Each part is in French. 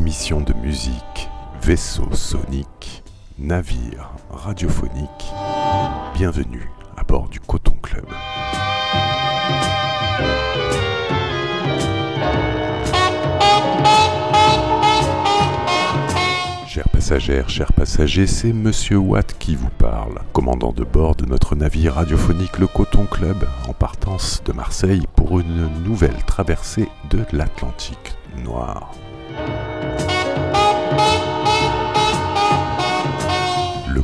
émission de musique, vaisseau sonique, navire radiophonique. Bienvenue à bord du Coton Club. Chers passagères, chers passagers, c'est Monsieur Watt qui vous parle, commandant de bord de notre navire radiophonique le Coton Club, en partance de Marseille pour une nouvelle traversée de l'Atlantique noir.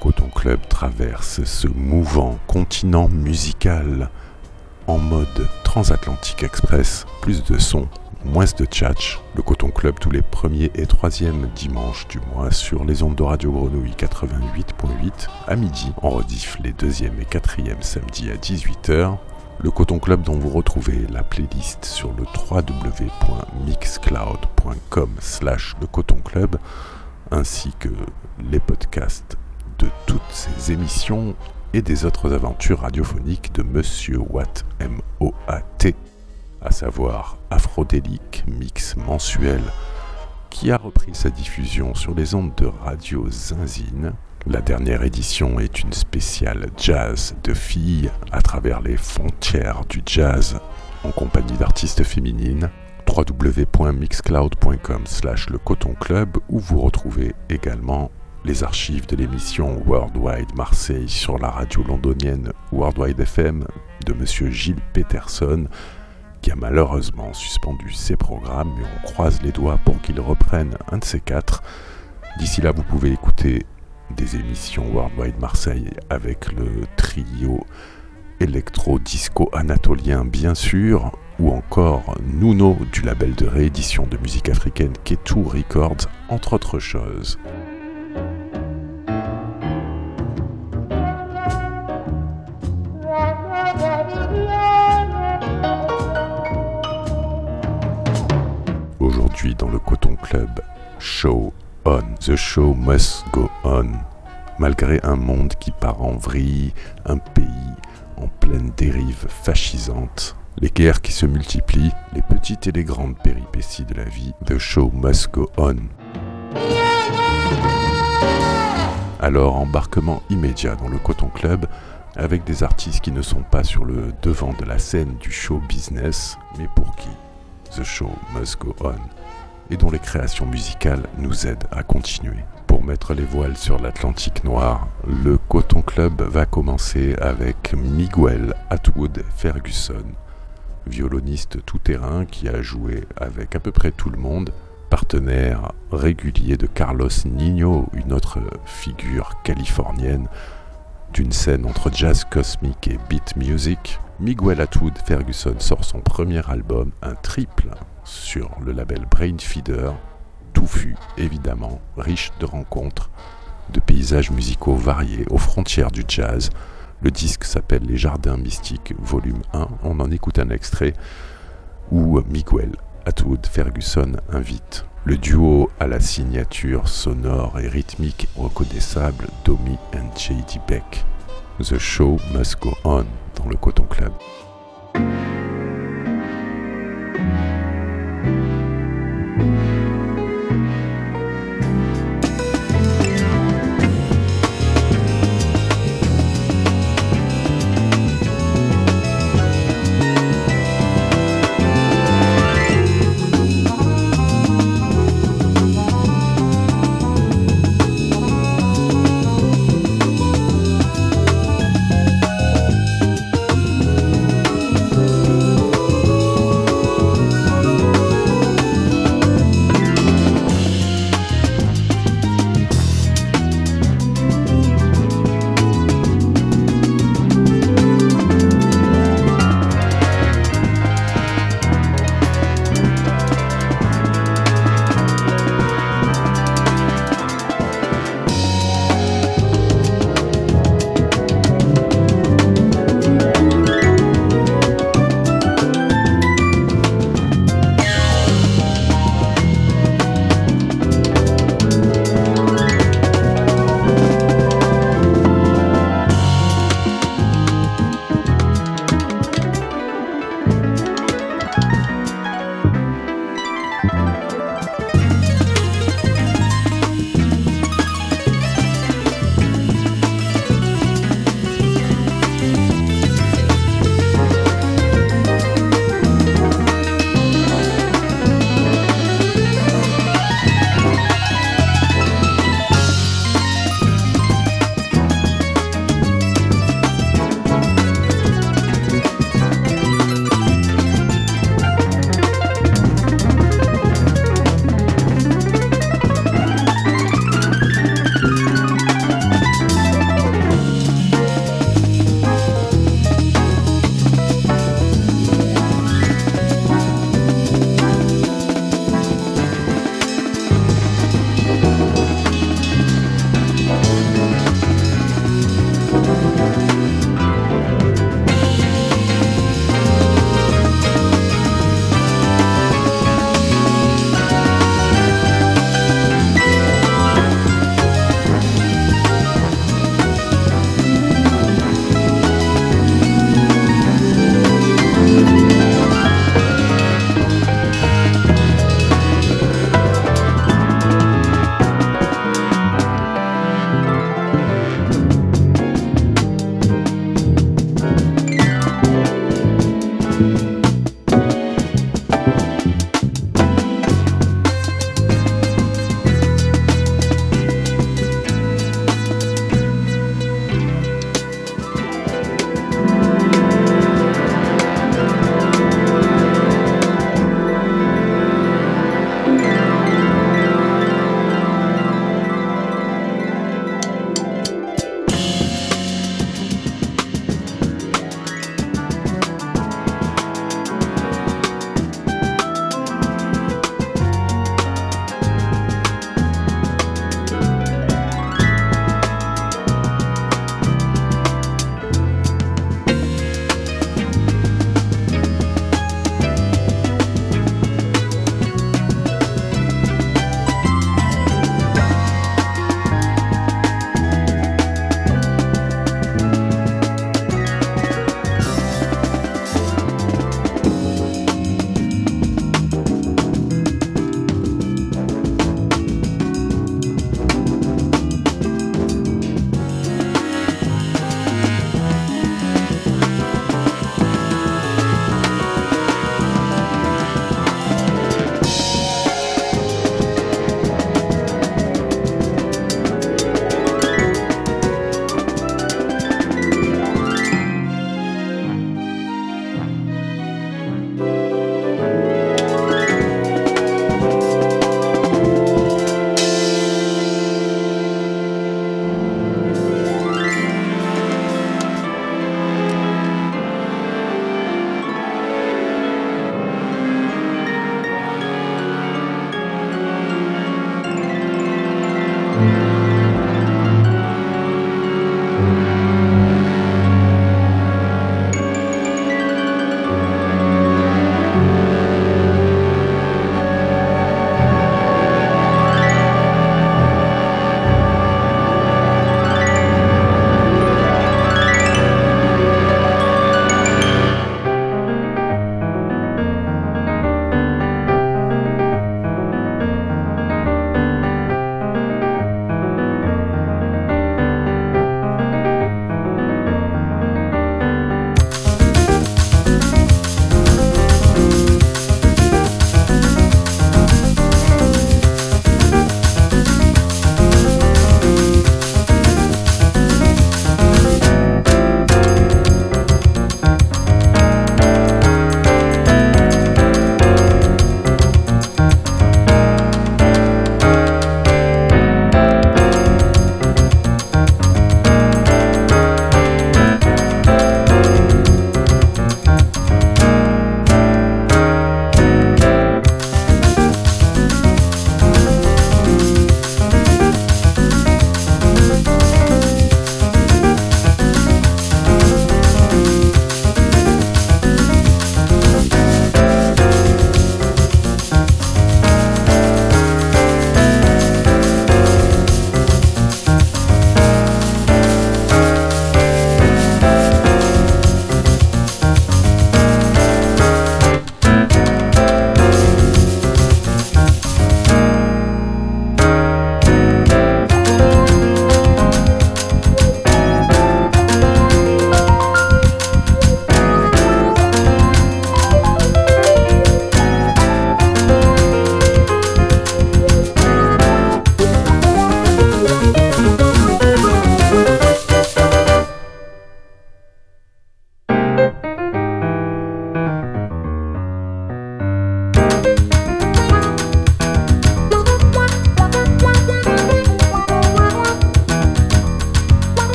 Coton Club traverse ce mouvant continent musical en mode transatlantique express, plus de son, moins de tchatch. Le Coton Club tous les premiers et troisièmes dimanches du mois sur les ondes de Radio Grenouille 88.8 à midi. En rediff les deuxième et quatrième samedis à 18h. Le Coton Club dont vous retrouvez la playlist sur le www.mixcloud.com slash le Coton Club ainsi que les podcasts de toutes ces émissions et des autres aventures radiophoniques de Monsieur Watt M-O-A-T à savoir Aphrodélique, mix mensuel, qui a repris sa diffusion sur les ondes de Radio Zinzine. La dernière édition est une spéciale jazz de filles à travers les frontières du jazz en compagnie d'artistes féminines www.mixcloud.com slash le coton club où vous retrouvez également les archives de l'émission Worldwide Marseille sur la radio londonienne Worldwide FM de monsieur Gilles Peterson qui a malheureusement suspendu ses programmes, mais on croise les doigts pour qu'il reprenne un de ces quatre. D'ici là, vous pouvez écouter des émissions Worldwide Marseille avec le trio électro-disco anatolien, bien sûr, ou encore Nuno du label de réédition de musique africaine Ketou Records, entre autres choses. Dans le Coton Club, Show On. The show must go on. Malgré un monde qui part en vrille, un pays en pleine dérive fascisante, les guerres qui se multiplient, les petites et les grandes péripéties de la vie, The show must go on. Alors embarquement immédiat dans le Coton Club avec des artistes qui ne sont pas sur le devant de la scène du show business, mais pour qui? The Show Must Go On, et dont les créations musicales nous aident à continuer. Pour mettre les voiles sur l'Atlantique noir, le Coton Club va commencer avec Miguel Atwood Ferguson, violoniste tout-terrain qui a joué avec à peu près tout le monde, partenaire régulier de Carlos Nino, une autre figure californienne d'une scène entre jazz cosmique et beat music, Miguel Atwood Ferguson sort son premier album, un triple, sur le label Brain Feeder, touffu évidemment, riche de rencontres, de paysages musicaux variés aux frontières du jazz. Le disque s'appelle Les Jardins Mystiques, volume 1. On en écoute un extrait où Miguel Atwood Ferguson invite le duo à la signature sonore et rythmique reconnaissable Domi and J.D. Beck. The show must go on dans le Coton Club.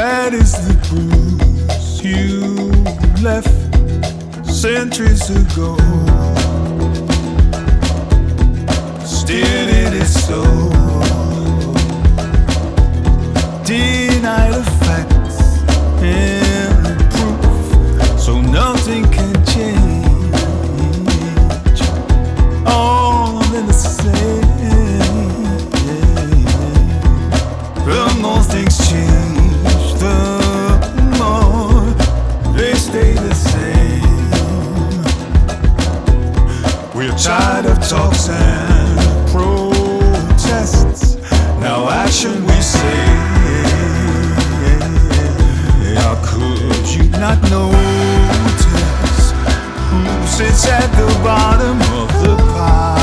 That is the bruise you left centuries ago. Still it is so. Deny the fact. passion we say? How could you not notice who sits at the bottom of the pile?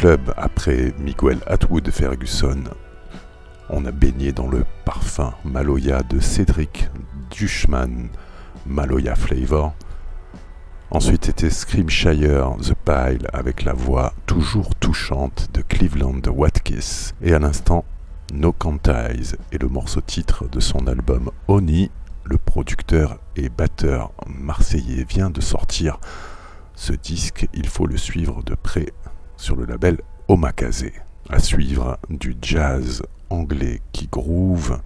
Club après Miguel Atwood Ferguson. On a baigné dans le parfum Maloya de Cédric Dushman, Maloya Flavor. Ensuite c'était Screamshire The Pile avec la voix toujours touchante de Cleveland Watkins. Et à l'instant, No Cantize et le morceau titre de son album Oni. Le producteur et batteur marseillais vient de sortir ce disque, il faut le suivre de près sur le label Omakase. À suivre du jazz anglais qui groove,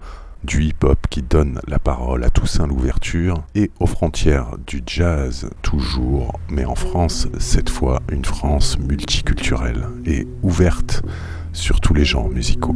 du hip-hop qui donne la parole à Toussaint l'ouverture, et aux frontières du jazz toujours, mais en France cette fois une France multiculturelle et ouverte sur tous les genres musicaux.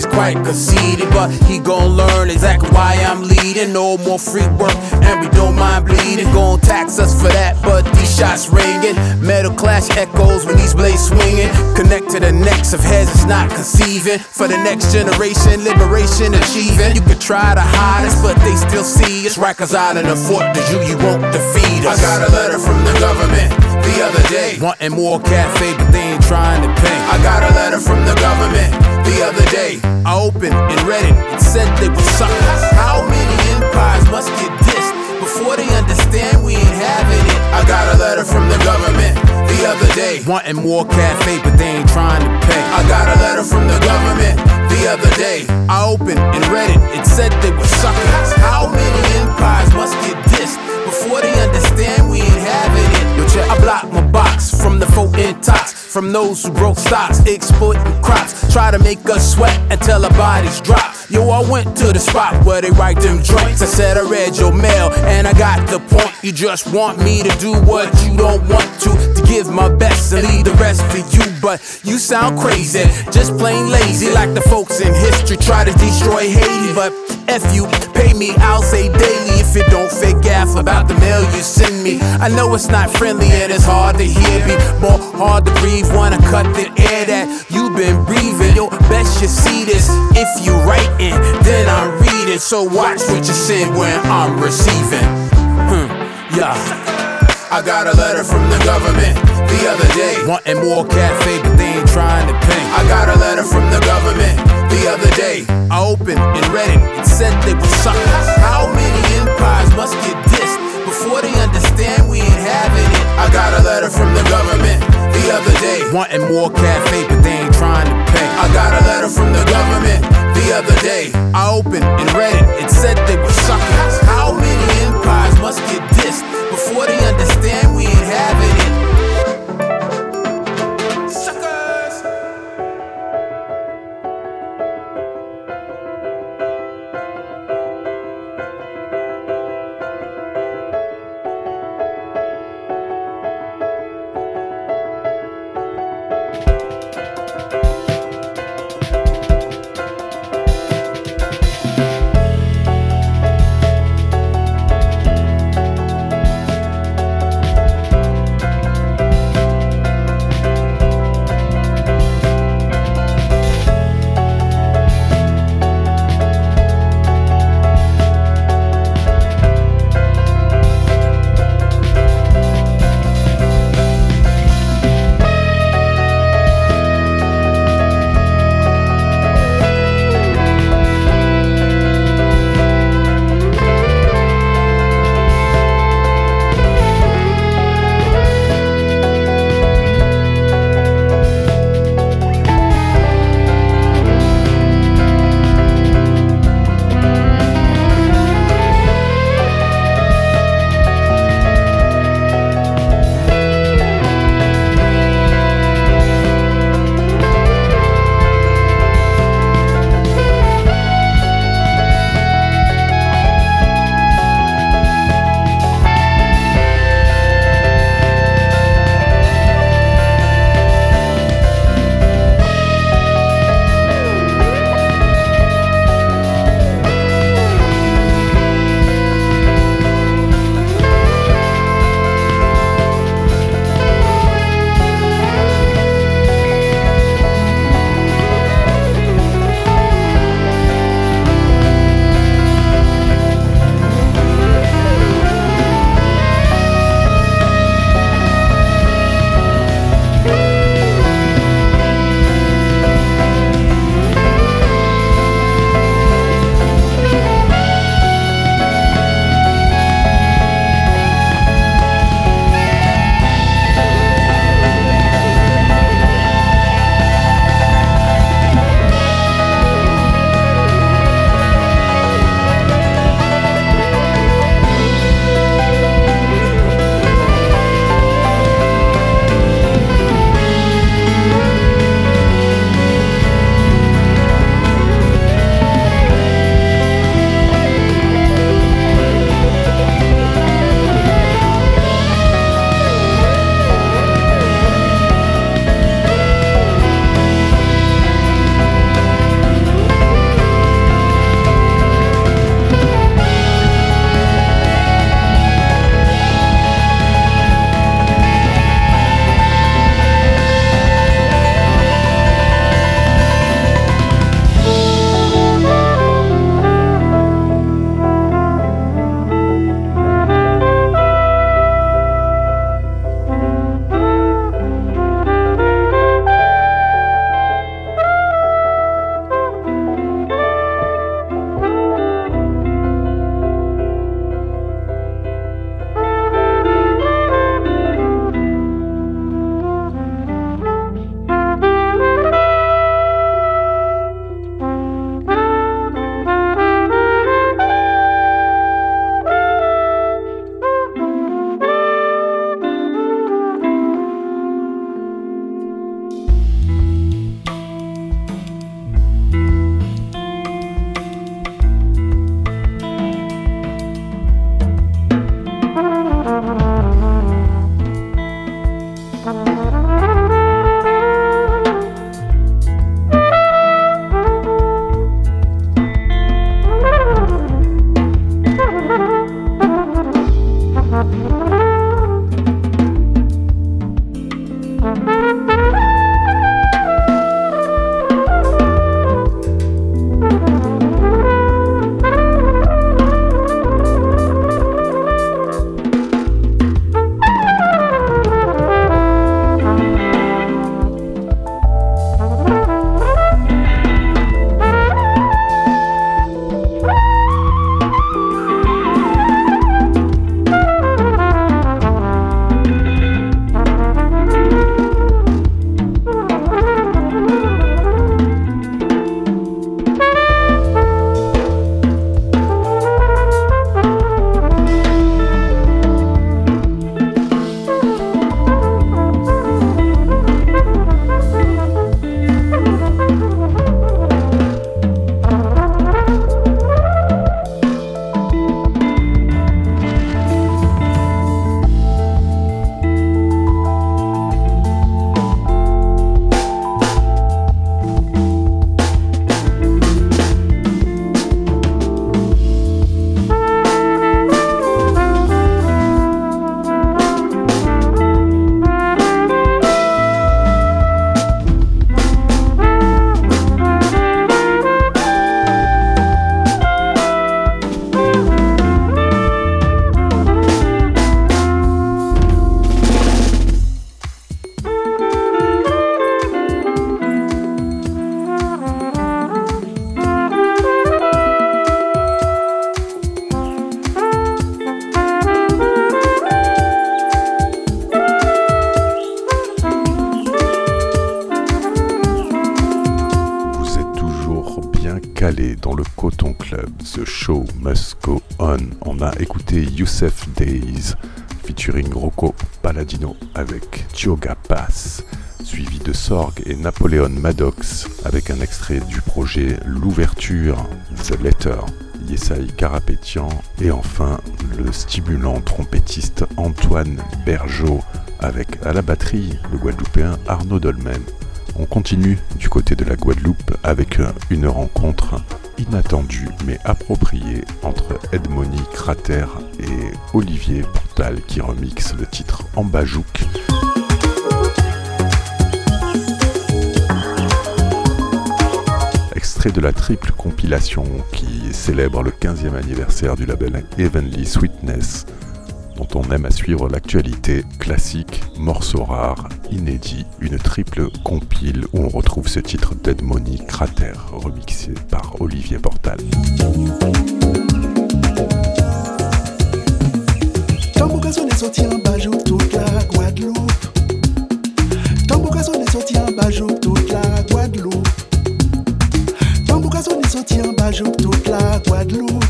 He's quite conceited. But he gon' learn exactly why I'm leading. No more free work, and we clash echoes when these blades swinging. Connect to the necks of heads, it's not conceiving. For the next generation, liberation achieving. You could try to hide us, but they still see us. Rikers in the fort, the you, you won't defeat us. I got a letter from the government the other day. Wanting more cafe, but they ain't trying to pay. I got a letter from the government the other day. I opened and read it. It said they were suckers. How many empires must get dissed before they understand we ain't having it? I got a letter from the government the other day. Wanting more cafe, but they ain't trying to pay. I got a letter from the government the other day. I opened and read it. It said they were suckers. How many empires must get dissed before they understand we ain't having it? Yo, check. I blocked my box from the folk intox. From those who broke stocks, exploiting crops. Try to make us sweat until our bodies drop. Yo, I went to the spot where they write them joints. I said I read your mail and I got the point. You just want me to do what you don't want to. To give my best and leave the rest for you. But you sound crazy, just plain lazy. Like the folks in history try to destroy Haiti. But if you, pay me, I'll say daily. If it don't fake gaff about the mail you send me. I know it's not friendly and it's hard to hear me. More hard to breathe I cut the air that you've been breathing. Yo, best you see this if you writing, then I'm reading. So watch what you send when I'm receiving. Hmm, yeah. I got a letter from the government the other day. Wanting more cafe, but they ain't trying to pay. I got a letter from the government the other day. I opened and read it. It said they were suckers. How many empires must get dissed before they understand we ain't having it? I got a letter from the government the other day. Wanting more cafe, but they ain't trying to pay. I got a letter from the government the other day. I opened and read it. It said they were suckers. How many empires must get dissed before they understand we ain't having it? Avec Tioga Pass, suivi de Sorg et Napoléon Maddox avec un extrait du projet L'ouverture, The Letter, Yesai Carapétian et enfin le stimulant trompettiste Antoine Bergeau avec à la batterie le Guadeloupéen Arnaud Dolmen. On continue du côté de la Guadeloupe avec une rencontre inattendue mais appropriée entre Edmoni Crater et Olivier Portal qui remixe le titre Ambajouk. De la triple compilation qui célèbre le 15e anniversaire du label Heavenly Sweetness dont on aime à suivre l'actualité, classique, morceaux rares, inédits, une triple compile où on retrouve ce titre Dead Money Crater, remixé par Olivier Portal. Sorti en bajou toute la Guadeloupe.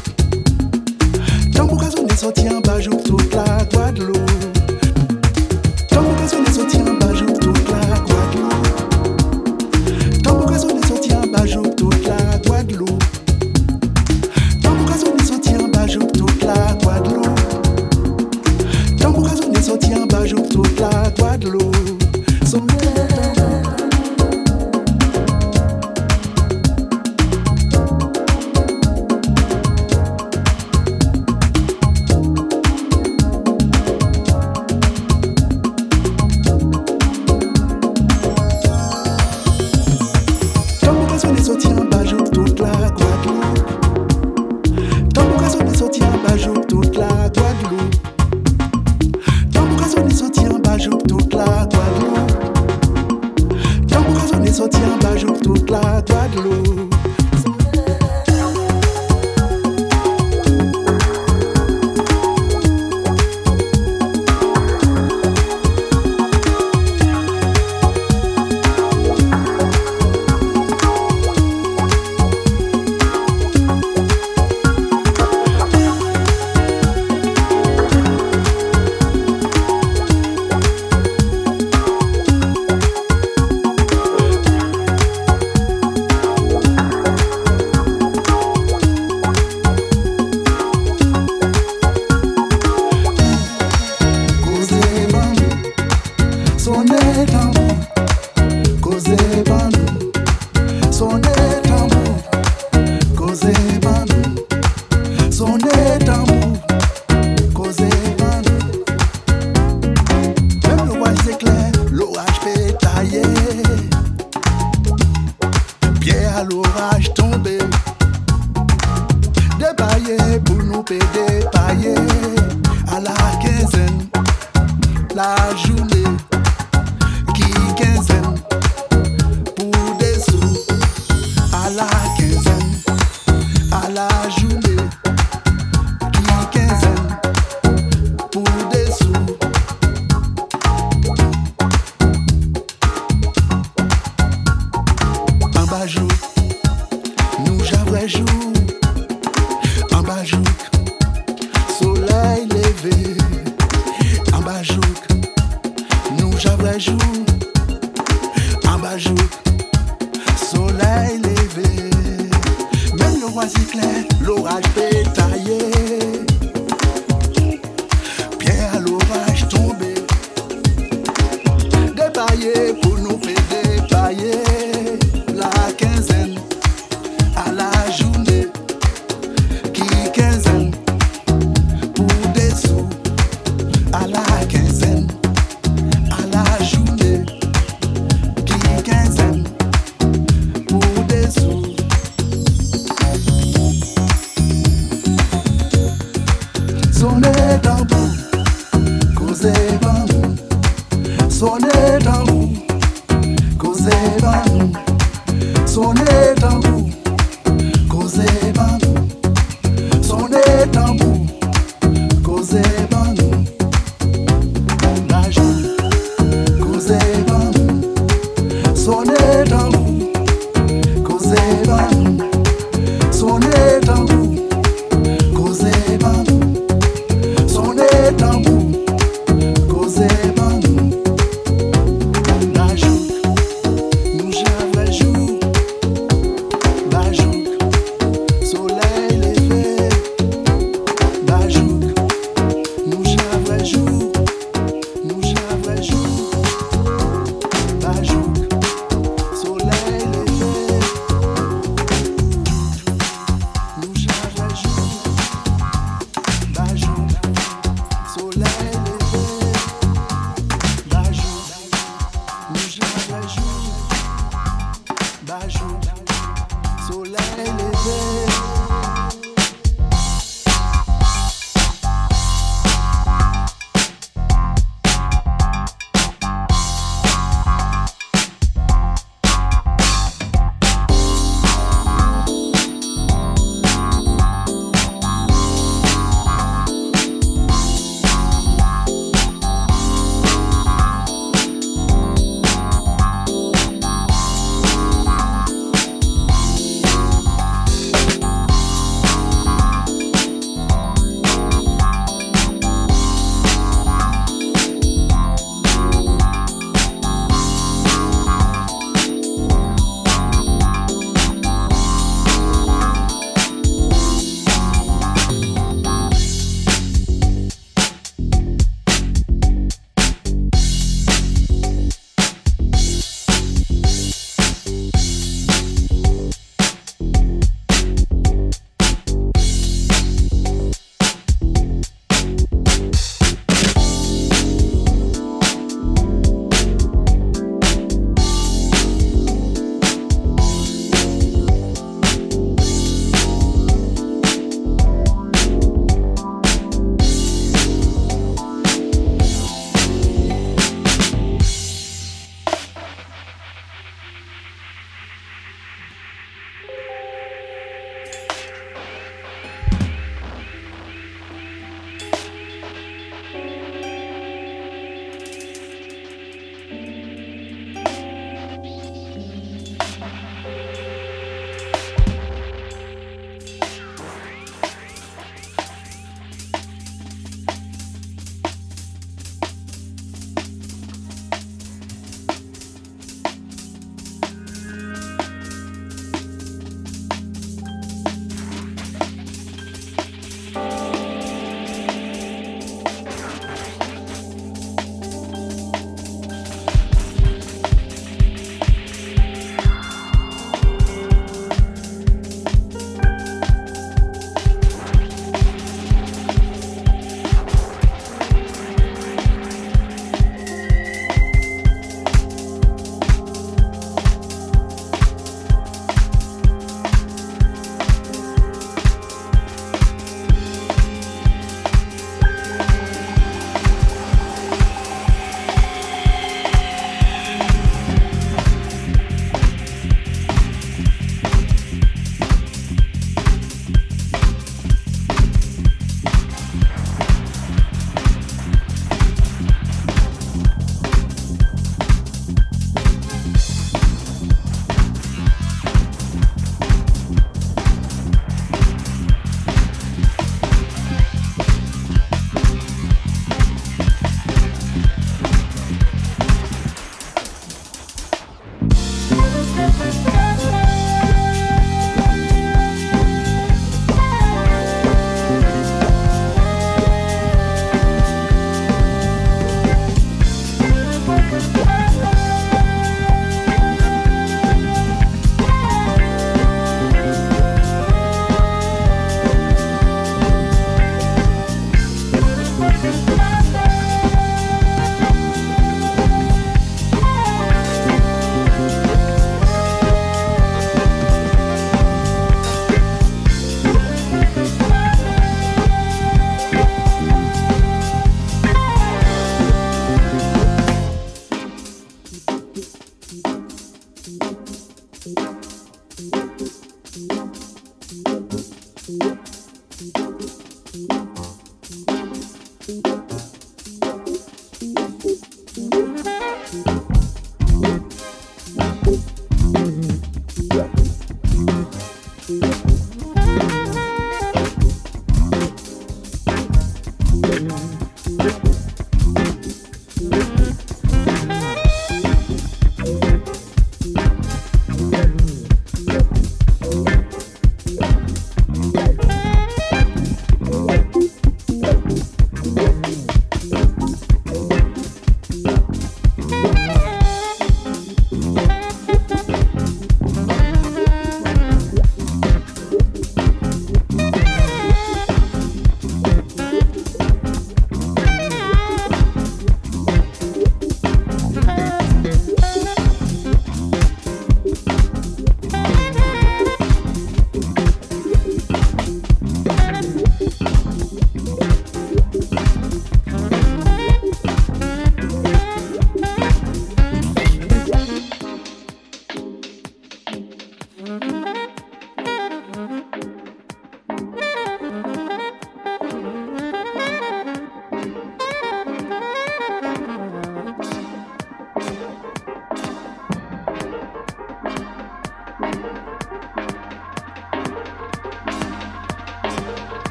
Tambourgason est sorti en bajou toute la Guadeloupe.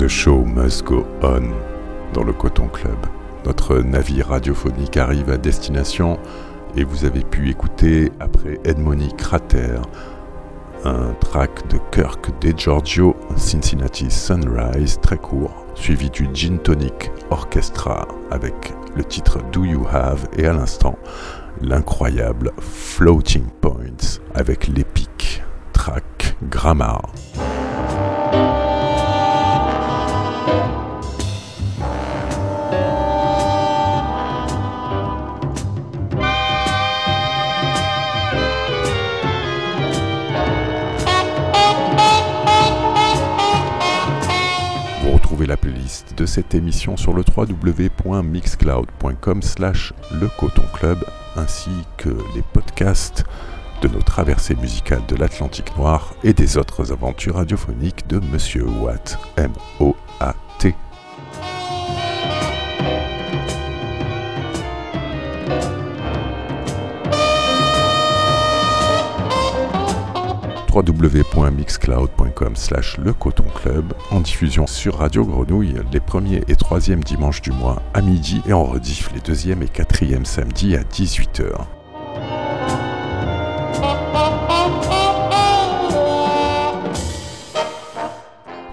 The Show Must Go On dans le Coton Club. Notre navire radiophonique arrive à destination et vous avez pu écouter, après Edmony Crater, un track de Kirk De Giorgio, Cincinnati Sunrise, très court, suivi du Gin Tonic Orchestra avec le titre Do You Have et à l'instant l'incroyable Floating Points avec l'épique track Grammar. La playlist de cette émission sur le www.mixcloud.com slash le coton club ainsi que les podcasts de nos traversées musicales de l'Atlantique Noir et des autres aventures radiophoniques de Monsieur Watt, M-O-A-T. www.mixcloud.com slash le coton club en diffusion sur Radio Grenouille les premiers et troisièmes dimanches du mois à midi et en rediff les deuxièmes et quatrièmes samedis à 18h.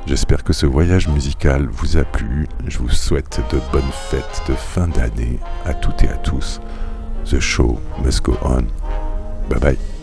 J'espère que ce voyage musical vous a plu. Je vous souhaite de bonnes fêtes de fin d'année à toutes et à tous. The show must go on. Bye bye.